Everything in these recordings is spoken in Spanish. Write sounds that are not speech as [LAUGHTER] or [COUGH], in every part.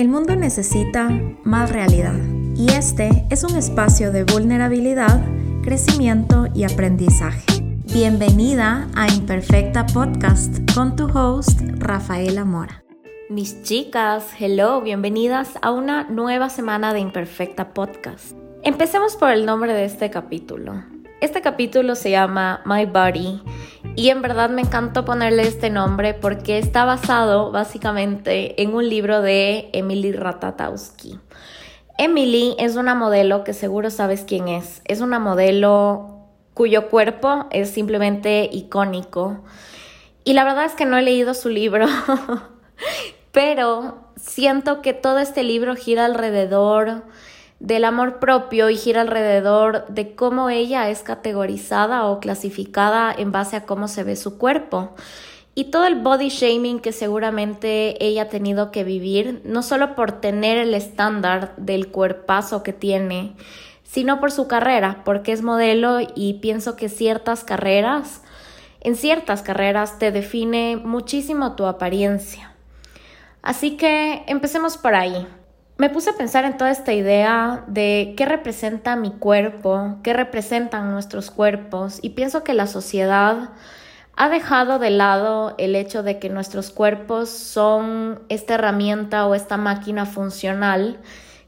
El mundo necesita más realidad y este es un espacio de vulnerabilidad, crecimiento y aprendizaje. Bienvenida a Imperfecta Podcast con tu host Rafaela Mora. Mis chicas, hello, bienvenidas a una nueva semana de Imperfecta Podcast. Empecemos por el nombre de este capítulo. Este capítulo se llama My Body y en verdad me encantó ponerle este nombre porque está basado básicamente en un libro de Emily Ratatowski. Emily es una modelo que seguro sabes quién es. Es una modelo cuyo cuerpo es simplemente icónico. Y la verdad es que no he leído su libro, [LAUGHS] pero siento que todo este libro gira alrededor del amor propio y gira alrededor de cómo ella es categorizada o clasificada en base a cómo se ve su cuerpo. Y todo el body shaming que seguramente ella ha tenido que vivir, no solo por tener el estándar del cuerpazo que tiene, sino por su carrera, porque es modelo y pienso que ciertas carreras, en ciertas carreras te define muchísimo tu apariencia. Así que empecemos por ahí me puse a pensar en toda esta idea de qué representa mi cuerpo, qué representan nuestros cuerpos y pienso que la sociedad ha dejado de lado el hecho de que nuestros cuerpos son esta herramienta o esta máquina funcional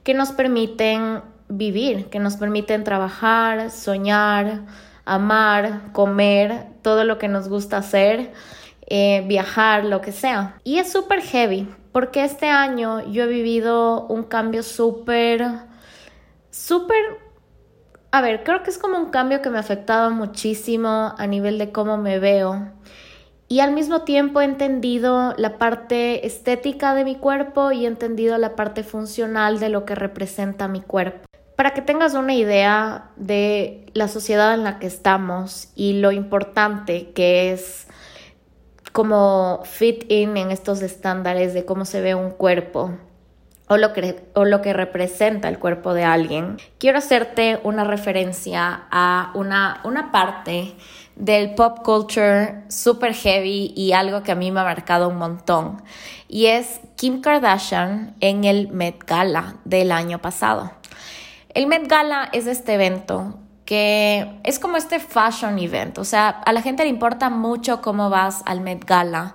que nos permiten vivir, que nos permiten trabajar, soñar, amar, comer, todo lo que nos gusta hacer, eh, viajar, lo que sea. Y es súper heavy porque este año yo he vivido un cambio súper, súper, a ver, creo que es como un cambio que me ha afectado muchísimo a nivel de cómo me veo. Y al mismo tiempo he entendido la parte estética de mi cuerpo y he entendido la parte funcional de lo que representa mi cuerpo. Para que tengas una idea de la sociedad en la que estamos y lo importante que es como fit in en estos estándares de cómo se ve un cuerpo o lo, que, o lo que representa el cuerpo de alguien, quiero hacerte una referencia a una, una parte del pop culture super heavy y algo que a mí me ha marcado un montón. Y es Kim Kardashian en el Met Gala del año pasado. El Met Gala es este evento es como este fashion event, o sea, a la gente le importa mucho cómo vas al Met Gala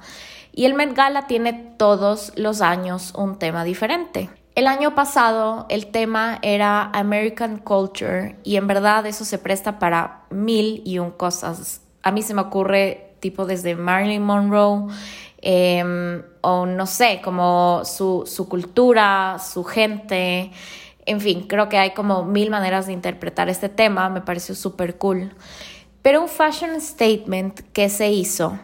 y el Met Gala tiene todos los años un tema diferente. El año pasado el tema era American Culture y en verdad eso se presta para mil y un cosas. A mí se me ocurre tipo desde Marilyn Monroe em, o no sé, como su, su cultura, su gente. En fin, creo que hay como mil maneras de interpretar este tema, me pareció súper cool. Pero un fashion statement que se hizo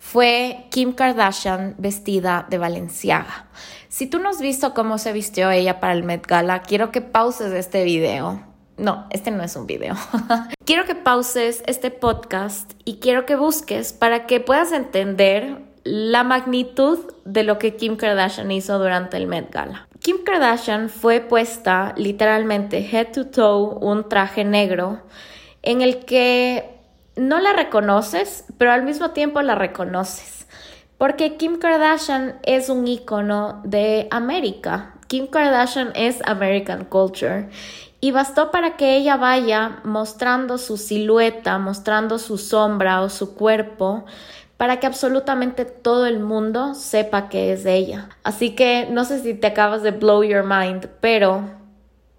fue Kim Kardashian vestida de Valenciaga. Si tú no has visto cómo se vistió ella para el Met Gala, quiero que pauses este video. No, este no es un video. [LAUGHS] quiero que pauses este podcast y quiero que busques para que puedas entender la magnitud de lo que Kim Kardashian hizo durante el Met Gala. Kim Kardashian fue puesta literalmente head to toe un traje negro en el que no la reconoces, pero al mismo tiempo la reconoces. Porque Kim Kardashian es un icono de América. Kim Kardashian es American culture. Y bastó para que ella vaya mostrando su silueta, mostrando su sombra o su cuerpo para que absolutamente todo el mundo sepa que es de ella. Así que no sé si te acabas de blow your mind, pero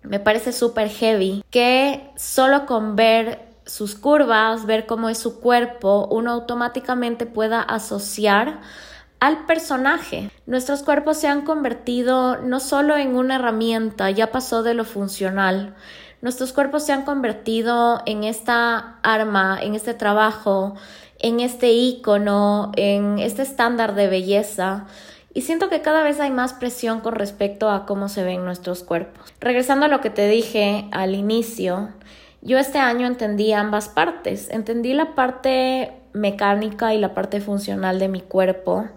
me parece súper heavy que solo con ver sus curvas, ver cómo es su cuerpo, uno automáticamente pueda asociar al personaje. Nuestros cuerpos se han convertido no solo en una herramienta, ya pasó de lo funcional. Nuestros cuerpos se han convertido en esta arma, en este trabajo, en este icono, en este estándar de belleza. Y siento que cada vez hay más presión con respecto a cómo se ven nuestros cuerpos. Regresando a lo que te dije al inicio, yo este año entendí ambas partes. Entendí la parte mecánica y la parte funcional de mi cuerpo.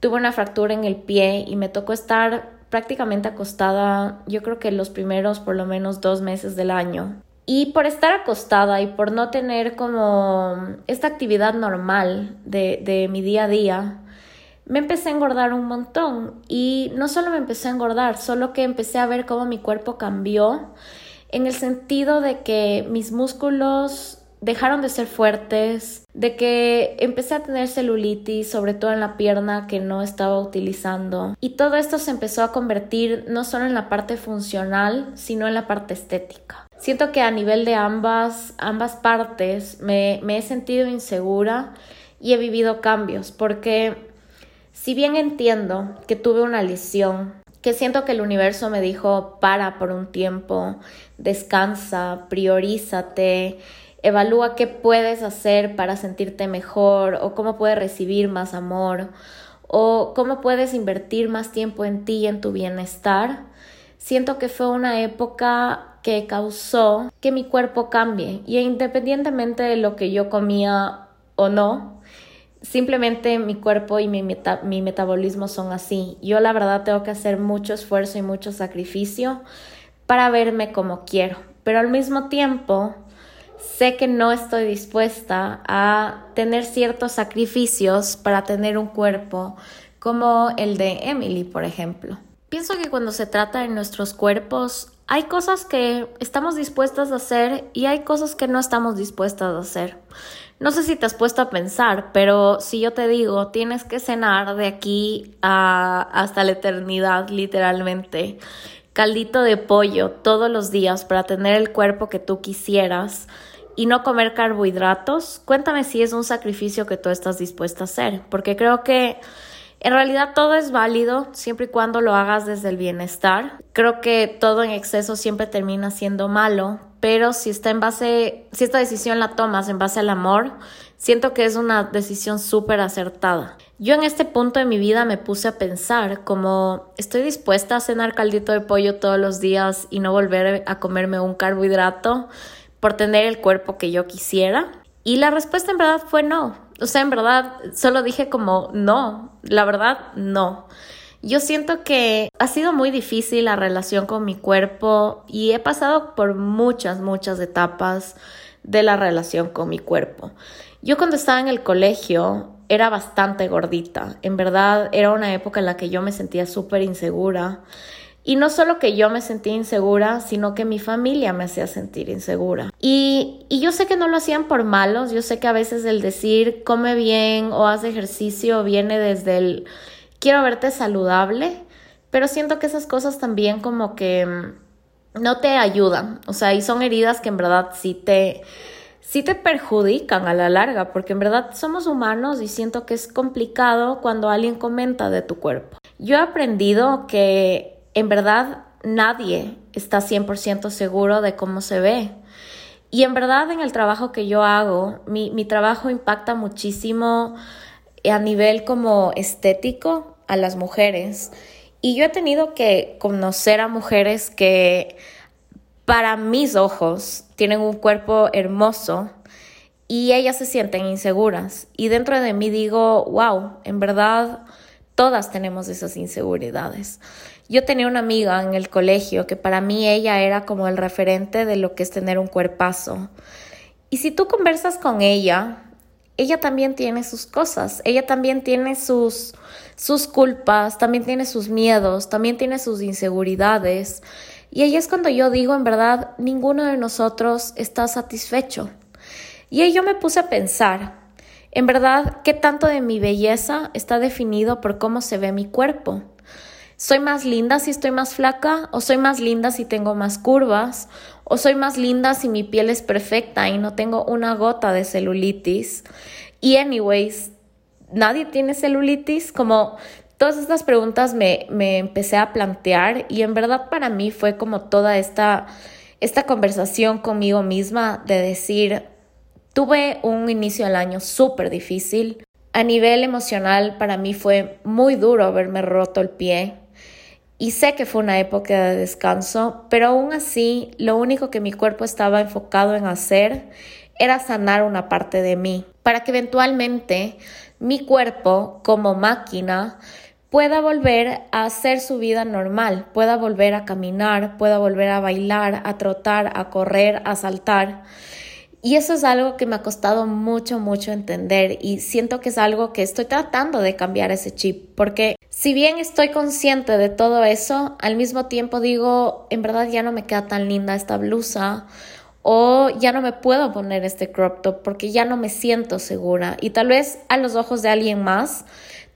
Tuve una fractura en el pie y me tocó estar prácticamente acostada, yo creo que los primeros por lo menos dos meses del año. Y por estar acostada y por no tener como esta actividad normal de, de mi día a día, me empecé a engordar un montón y no solo me empecé a engordar, solo que empecé a ver cómo mi cuerpo cambió en el sentido de que mis músculos dejaron de ser fuertes, de que empecé a tener celulitis, sobre todo en la pierna que no estaba utilizando. Y todo esto se empezó a convertir no solo en la parte funcional, sino en la parte estética. Siento que a nivel de ambas, ambas partes me, me he sentido insegura y he vivido cambios, porque si bien entiendo que tuve una lesión, que siento que el universo me dijo para por un tiempo, descansa, priorízate, evalúa qué puedes hacer para sentirte mejor o cómo puedes recibir más amor o cómo puedes invertir más tiempo en ti y en tu bienestar. Siento que fue una época que causó que mi cuerpo cambie y independientemente de lo que yo comía o no, simplemente mi cuerpo y mi, mi metabolismo son así. Yo la verdad tengo que hacer mucho esfuerzo y mucho sacrificio para verme como quiero, pero al mismo tiempo sé que no estoy dispuesta a tener ciertos sacrificios para tener un cuerpo como el de Emily, por ejemplo. Pienso que cuando se trata de nuestros cuerpos, hay cosas que estamos dispuestas a hacer y hay cosas que no estamos dispuestas a hacer. No sé si te has puesto a pensar, pero si yo te digo, tienes que cenar de aquí hasta la eternidad, literalmente, caldito de pollo todos los días para tener el cuerpo que tú quisieras y no comer carbohidratos, cuéntame si es un sacrificio que tú estás dispuesta a hacer, porque creo que en realidad todo es válido siempre y cuando lo hagas desde el bienestar. Creo que todo en exceso siempre termina siendo malo, pero si está en base, si esta decisión la tomas en base al amor, siento que es una decisión súper acertada. Yo en este punto de mi vida me puse a pensar como estoy dispuesta a cenar caldito de pollo todos los días y no volver a comerme un carbohidrato por tener el cuerpo que yo quisiera. Y la respuesta en verdad fue no. O sea, en verdad solo dije como no, la verdad no. Yo siento que ha sido muy difícil la relación con mi cuerpo y he pasado por muchas, muchas etapas de la relación con mi cuerpo. Yo cuando estaba en el colegio era bastante gordita. En verdad era una época en la que yo me sentía súper insegura. Y no solo que yo me sentía insegura, sino que mi familia me hacía sentir insegura. Y, y, yo sé que no lo hacían por malos, yo sé que a veces el decir come bien o haz ejercicio viene desde el quiero verte saludable, pero siento que esas cosas también como que mm, no te ayudan, o sea, y son heridas que en verdad sí te sí te perjudican a la larga, porque en verdad somos humanos y siento que es complicado cuando alguien comenta de tu cuerpo. Yo he aprendido que en verdad nadie está 100% seguro de cómo se ve. Y en verdad en el trabajo que yo hago, mi, mi trabajo impacta muchísimo a nivel como estético a las mujeres. Y yo he tenido que conocer a mujeres que para mis ojos tienen un cuerpo hermoso y ellas se sienten inseguras. Y dentro de mí digo, wow, en verdad todas tenemos esas inseguridades. Yo tenía una amiga en el colegio que para mí ella era como el referente de lo que es tener un cuerpazo. Y si tú conversas con ella, ella también tiene sus cosas, ella también tiene sus, sus culpas, también tiene sus miedos, también tiene sus inseguridades. Y ahí es cuando yo digo, en verdad, ninguno de nosotros está satisfecho. Y ahí yo me puse a pensar, en verdad, ¿qué tanto de mi belleza está definido por cómo se ve mi cuerpo? ¿Soy más linda si estoy más flaca? ¿O soy más linda si tengo más curvas? ¿O soy más linda si mi piel es perfecta y no tengo una gota de celulitis? Y anyways, nadie tiene celulitis, como Todas estas preguntas me, me empecé a plantear y en verdad para mí fue como toda esta, esta conversación conmigo misma de decir, tuve un inicio del año súper difícil. A nivel emocional para mí fue muy duro haberme roto el pie y sé que fue una época de descanso, pero aún así lo único que mi cuerpo estaba enfocado en hacer era sanar una parte de mí, para que eventualmente mi cuerpo como máquina pueda volver a hacer su vida normal, pueda volver a caminar, pueda volver a bailar, a trotar, a correr, a saltar. Y eso es algo que me ha costado mucho, mucho entender y siento que es algo que estoy tratando de cambiar ese chip, porque si bien estoy consciente de todo eso, al mismo tiempo digo, en verdad ya no me queda tan linda esta blusa o ya no me puedo poner este crop top porque ya no me siento segura y tal vez a los ojos de alguien más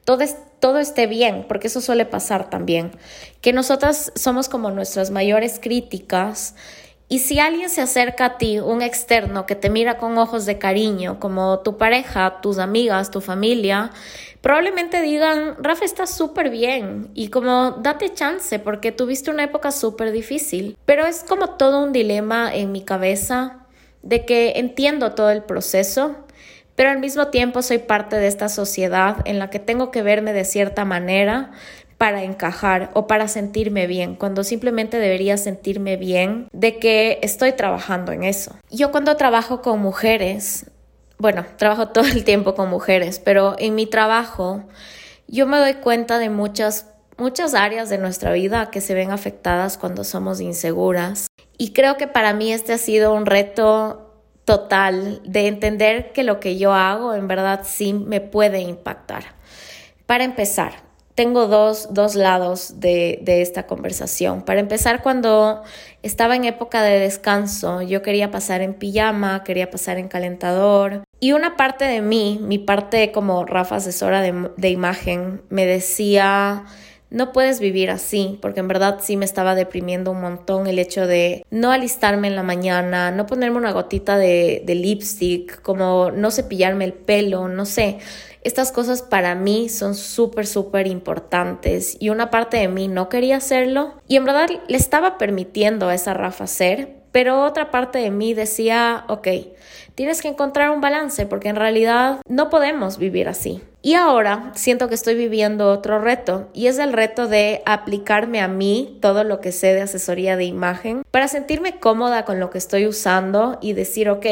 todo, todo esté bien, porque eso suele pasar también, que nosotras somos como nuestras mayores críticas. Y si alguien se acerca a ti, un externo que te mira con ojos de cariño, como tu pareja, tus amigas, tu familia, probablemente digan, Rafa está súper bien y como date chance porque tuviste una época súper difícil. Pero es como todo un dilema en mi cabeza de que entiendo todo el proceso, pero al mismo tiempo soy parte de esta sociedad en la que tengo que verme de cierta manera para encajar o para sentirme bien, cuando simplemente debería sentirme bien de que estoy trabajando en eso. Yo cuando trabajo con mujeres, bueno, trabajo todo el tiempo con mujeres, pero en mi trabajo yo me doy cuenta de muchas muchas áreas de nuestra vida que se ven afectadas cuando somos inseguras. Y creo que para mí este ha sido un reto total de entender que lo que yo hago en verdad sí me puede impactar. Para empezar, tengo dos, dos lados de, de, esta conversación. Para empezar, cuando estaba en época de descanso, yo quería pasar en pijama, quería pasar en calentador. Y una parte de mí, mi parte como Rafa asesora de, de imagen, me decía, no puedes vivir así, porque en verdad sí me estaba deprimiendo un montón el hecho de no alistarme en la mañana, no ponerme una gotita de, de lipstick, como no cepillarme el pelo, no sé. Estas cosas para mí son súper, súper importantes y una parte de mí no quería hacerlo y en verdad le estaba permitiendo a esa Rafa hacer, pero otra parte de mí decía, ok, tienes que encontrar un balance porque en realidad no podemos vivir así. Y ahora siento que estoy viviendo otro reto y es el reto de aplicarme a mí todo lo que sé de asesoría de imagen para sentirme cómoda con lo que estoy usando y decir, ok,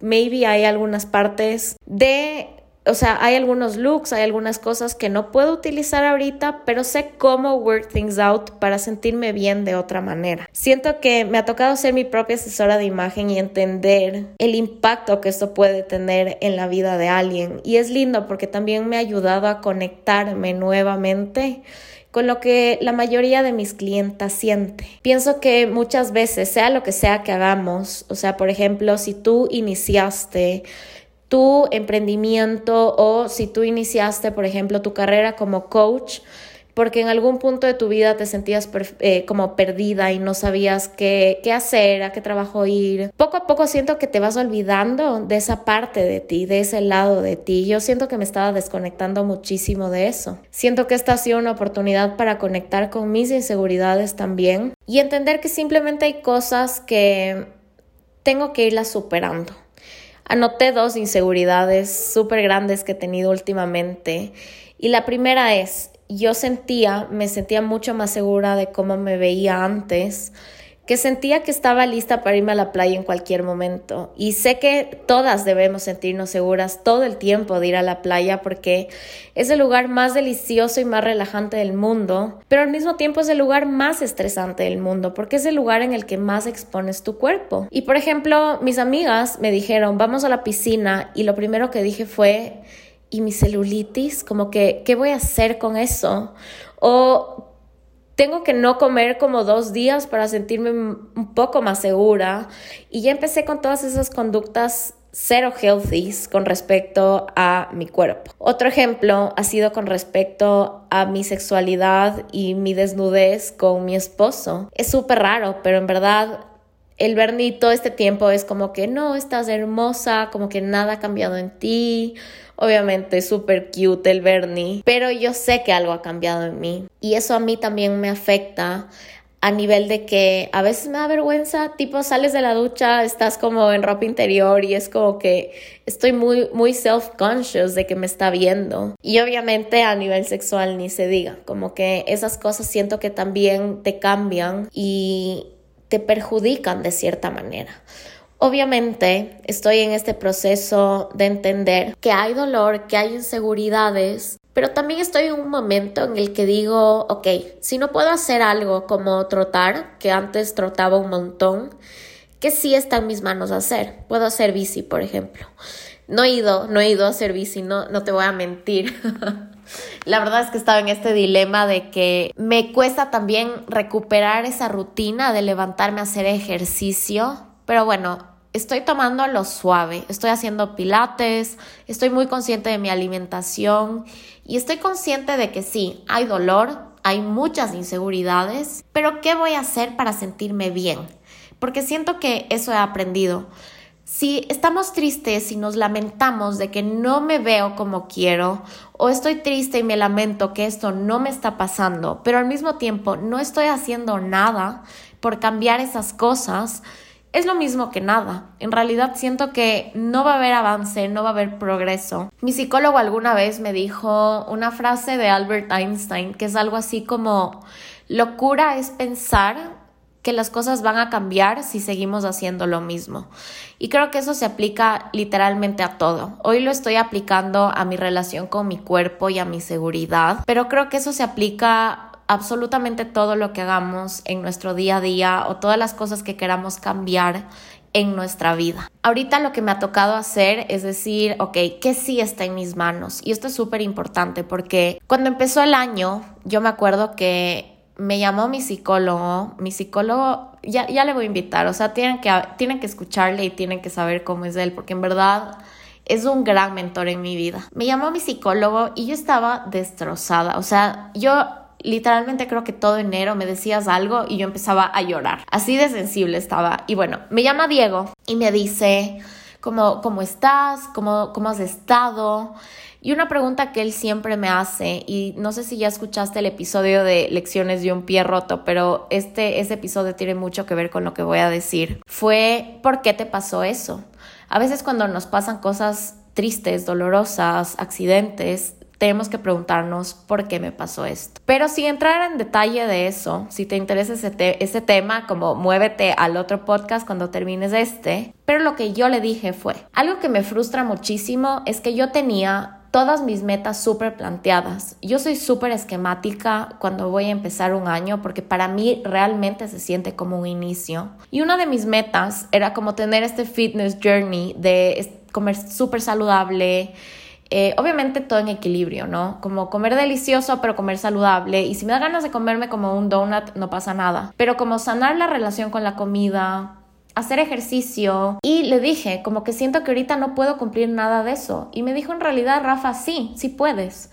maybe hay algunas partes de o sea, hay algunos looks, hay algunas cosas que no puedo utilizar ahorita, pero sé cómo work things out para sentirme bien de otra manera. Siento que me ha tocado ser mi propia asesora de imagen y entender el impacto que esto puede tener en la vida de alguien. Y es lindo porque también me ha ayudado a conectarme nuevamente con lo que la mayoría de mis clientes siente. Pienso que muchas veces, sea lo que sea que hagamos, o sea, por ejemplo, si tú iniciaste tu emprendimiento o si tú iniciaste, por ejemplo, tu carrera como coach, porque en algún punto de tu vida te sentías eh, como perdida y no sabías qué, qué hacer, a qué trabajo ir. Poco a poco siento que te vas olvidando de esa parte de ti, de ese lado de ti. Yo siento que me estaba desconectando muchísimo de eso. Siento que esta ha sido una oportunidad para conectar con mis inseguridades también y entender que simplemente hay cosas que tengo que irlas superando. Anoté dos inseguridades súper grandes que he tenido últimamente. Y la primera es, yo sentía, me sentía mucho más segura de cómo me veía antes que sentía que estaba lista para irme a la playa en cualquier momento. Y sé que todas debemos sentirnos seguras todo el tiempo de ir a la playa porque es el lugar más delicioso y más relajante del mundo, pero al mismo tiempo es el lugar más estresante del mundo porque es el lugar en el que más expones tu cuerpo. Y por ejemplo, mis amigas me dijeron, vamos a la piscina y lo primero que dije fue, ¿y mi celulitis? Como que, ¿qué voy a hacer con eso? O tengo que no comer como dos días para sentirme un poco más segura. Y ya empecé con todas esas conductas cero healthy con respecto a mi cuerpo. Otro ejemplo ha sido con respecto a mi sexualidad y mi desnudez con mi esposo. Es súper raro, pero en verdad el Bernie todo este tiempo es como que no, estás hermosa, como que nada ha cambiado en ti. Obviamente súper cute el Bernie, pero yo sé que algo ha cambiado en mí y eso a mí también me afecta a nivel de que a veces me da vergüenza, tipo sales de la ducha, estás como en ropa interior y es como que estoy muy muy self-conscious de que me está viendo. Y obviamente a nivel sexual ni se diga, como que esas cosas siento que también te cambian y te perjudican de cierta manera. Obviamente estoy en este proceso de entender que hay dolor, que hay inseguridades, pero también estoy en un momento en el que digo, ok, si no puedo hacer algo como trotar, que antes trotaba un montón, ¿Qué sí está en mis manos hacer? Puedo hacer bici, por ejemplo. No he ido, no he ido a hacer bici, no, no te voy a mentir. [LAUGHS] La verdad es que estaba en este dilema de que me cuesta también recuperar esa rutina de levantarme a hacer ejercicio, pero bueno, estoy tomando lo suave, estoy haciendo pilates, estoy muy consciente de mi alimentación y estoy consciente de que sí, hay dolor, hay muchas inseguridades, pero ¿qué voy a hacer para sentirme bien? Porque siento que eso he aprendido. Si estamos tristes y nos lamentamos de que no me veo como quiero, o estoy triste y me lamento que esto no me está pasando, pero al mismo tiempo no estoy haciendo nada por cambiar esas cosas, es lo mismo que nada. En realidad siento que no va a haber avance, no va a haber progreso. Mi psicólogo alguna vez me dijo una frase de Albert Einstein que es algo así como, locura es pensar que las cosas van a cambiar si seguimos haciendo lo mismo. Y creo que eso se aplica literalmente a todo. Hoy lo estoy aplicando a mi relación con mi cuerpo y a mi seguridad, pero creo que eso se aplica absolutamente todo lo que hagamos en nuestro día a día o todas las cosas que queramos cambiar en nuestra vida. Ahorita lo que me ha tocado hacer es decir, ok, ¿qué sí está en mis manos? Y esto es súper importante porque cuando empezó el año, yo me acuerdo que me llamó mi psicólogo, mi psicólogo, ya, ya le voy a invitar, o sea, tienen que, tienen que escucharle y tienen que saber cómo es él, porque en verdad es un gran mentor en mi vida. Me llamó mi psicólogo y yo estaba destrozada, o sea, yo literalmente creo que todo enero me decías algo y yo empezaba a llorar. Así de sensible estaba. Y bueno, me llama Diego y me dice, ¿cómo, cómo estás? ¿Cómo, ¿Cómo has estado? Y una pregunta que él siempre me hace, y no sé si ya escuchaste el episodio de Lecciones de un pie roto, pero este, ese episodio tiene mucho que ver con lo que voy a decir, fue ¿por qué te pasó eso? A veces cuando nos pasan cosas tristes, dolorosas, accidentes, tenemos que preguntarnos por qué me pasó esto. Pero sin entrar en detalle de eso, si te interesa ese, ese tema, como muévete al otro podcast cuando termines este. Pero lo que yo le dije fue, algo que me frustra muchísimo es que yo tenía todas mis metas súper planteadas. Yo soy súper esquemática cuando voy a empezar un año porque para mí realmente se siente como un inicio. Y una de mis metas era como tener este fitness journey de comer súper saludable, eh, obviamente todo en equilibrio, ¿no? Como comer delicioso, pero comer saludable. Y si me da ganas de comerme como un donut, no pasa nada. Pero como sanar la relación con la comida, hacer ejercicio. Y le dije, como que siento que ahorita no puedo cumplir nada de eso. Y me dijo en realidad, Rafa, sí, sí puedes.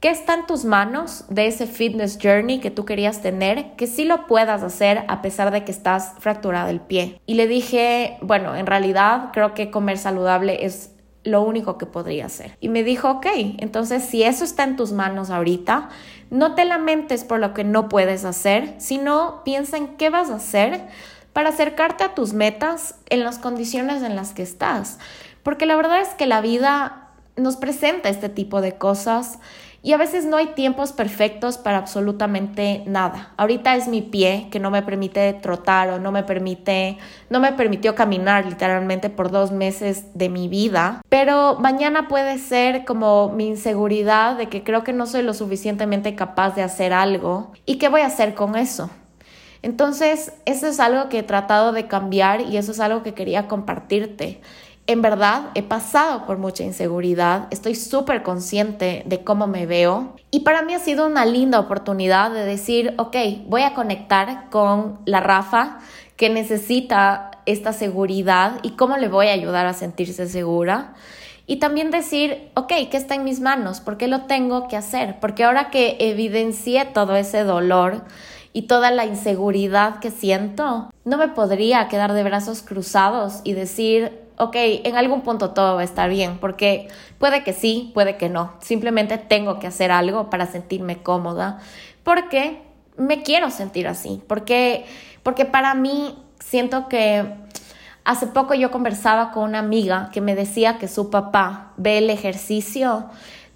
¿Qué está en tus manos de ese fitness journey que tú querías tener? Que sí lo puedas hacer a pesar de que estás fracturada el pie. Y le dije, bueno, en realidad creo que comer saludable es lo único que podría hacer. Y me dijo, ok, entonces si eso está en tus manos ahorita, no te lamentes por lo que no puedes hacer, sino piensa en qué vas a hacer para acercarte a tus metas en las condiciones en las que estás. Porque la verdad es que la vida nos presenta este tipo de cosas y a veces no hay tiempos perfectos para absolutamente nada. Ahorita es mi pie que no me permite trotar o no me permite, no me permitió caminar literalmente por dos meses de mi vida. Pero mañana puede ser como mi inseguridad de que creo que no soy lo suficientemente capaz de hacer algo. ¿Y qué voy a hacer con eso? Entonces, eso es algo que he tratado de cambiar y eso es algo que quería compartirte. En verdad, he pasado por mucha inseguridad, estoy súper consciente de cómo me veo y para mí ha sido una linda oportunidad de decir, ok, voy a conectar con la Rafa que necesita esta seguridad y cómo le voy a ayudar a sentirse segura. Y también decir, ok, ¿qué está en mis manos? ¿Por qué lo tengo que hacer? Porque ahora que evidencié todo ese dolor y toda la inseguridad que siento, no me podría quedar de brazos cruzados y decir, ok, en algún punto todo va a estar bien, porque puede que sí, puede que no. Simplemente tengo que hacer algo para sentirme cómoda, porque me quiero sentir así, porque, porque para mí siento que hace poco yo conversaba con una amiga que me decía que su papá ve el ejercicio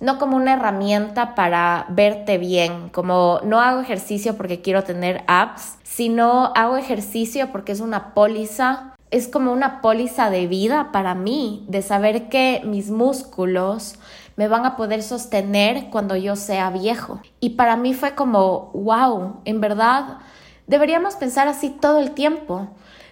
no como una herramienta para verte bien, como no hago ejercicio porque quiero tener abs, sino hago ejercicio porque es una póliza es como una póliza de vida para mí, de saber que mis músculos me van a poder sostener cuando yo sea viejo. Y para mí fue como, wow, en verdad, deberíamos pensar así todo el tiempo.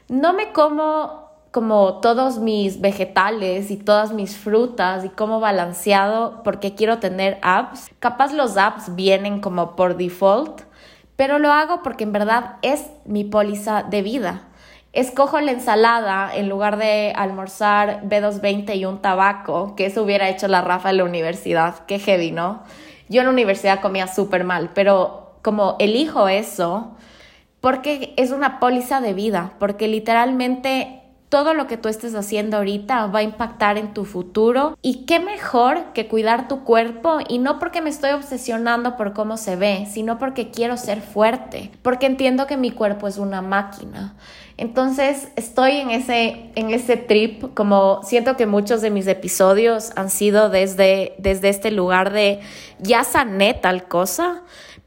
no me como como todos mis vegetales y todas mis frutas y como balanceado porque quiero tener apps. Capaz los apps vienen como por default, pero lo hago porque en verdad es mi póliza de vida. Escojo la ensalada en lugar de almorzar B220 y un tabaco, que eso hubiera hecho la Rafa en la universidad. Qué heavy, ¿no? Yo en la universidad comía súper mal, pero como elijo eso, porque es una póliza de vida, porque literalmente todo lo que tú estés haciendo ahorita va a impactar en tu futuro y qué mejor que cuidar tu cuerpo y no porque me estoy obsesionando por cómo se ve, sino porque quiero ser fuerte, porque entiendo que mi cuerpo es una máquina. Entonces estoy en ese, en ese trip, como siento que muchos de mis episodios han sido desde, desde este lugar de ya sané tal cosa,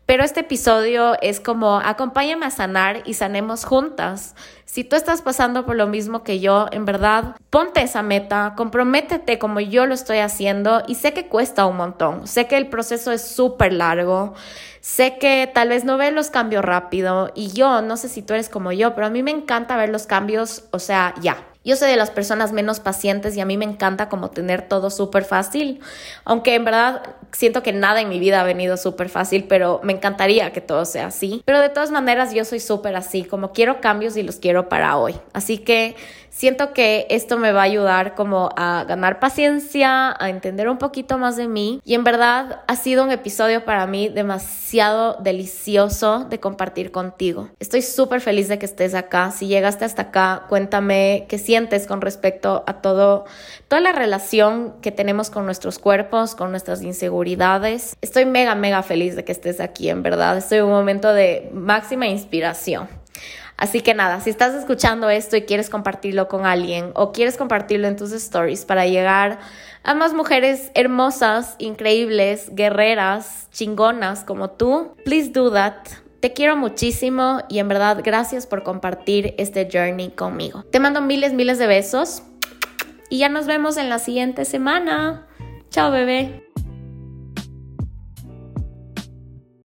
pero este episodio es como acompáñame a sanar y sanemos juntas. Si tú estás pasando por lo mismo que yo, en verdad, ponte esa meta, comprométete como yo lo estoy haciendo y sé que cuesta un montón, sé que el proceso es súper largo, sé que tal vez no ves los cambios rápido y yo, no sé si tú eres como yo, pero a mí me encanta ver los cambios, o sea, ya, yo soy de las personas menos pacientes y a mí me encanta como tener todo súper fácil, aunque en verdad siento que nada en mi vida ha venido súper fácil, pero me encantaría que todo sea así. Pero de todas maneras yo soy súper así, como quiero cambios y los quiero para hoy. Así que siento que esto me va a ayudar como a ganar paciencia, a entender un poquito más de mí y en verdad ha sido un episodio para mí demasiado delicioso de compartir contigo. Estoy súper feliz de que estés acá. Si llegaste hasta acá, cuéntame qué sientes con respecto a todo toda la relación que tenemos con nuestros cuerpos, con nuestras inseguridades. Estoy mega mega feliz de que estés aquí, en verdad. Estoy en un momento de máxima inspiración. Así que nada, si estás escuchando esto y quieres compartirlo con alguien o quieres compartirlo en tus stories para llegar a más mujeres hermosas, increíbles, guerreras, chingonas como tú, please do that. Te quiero muchísimo y en verdad gracias por compartir este journey conmigo. Te mando miles, miles de besos y ya nos vemos en la siguiente semana. Chao bebé.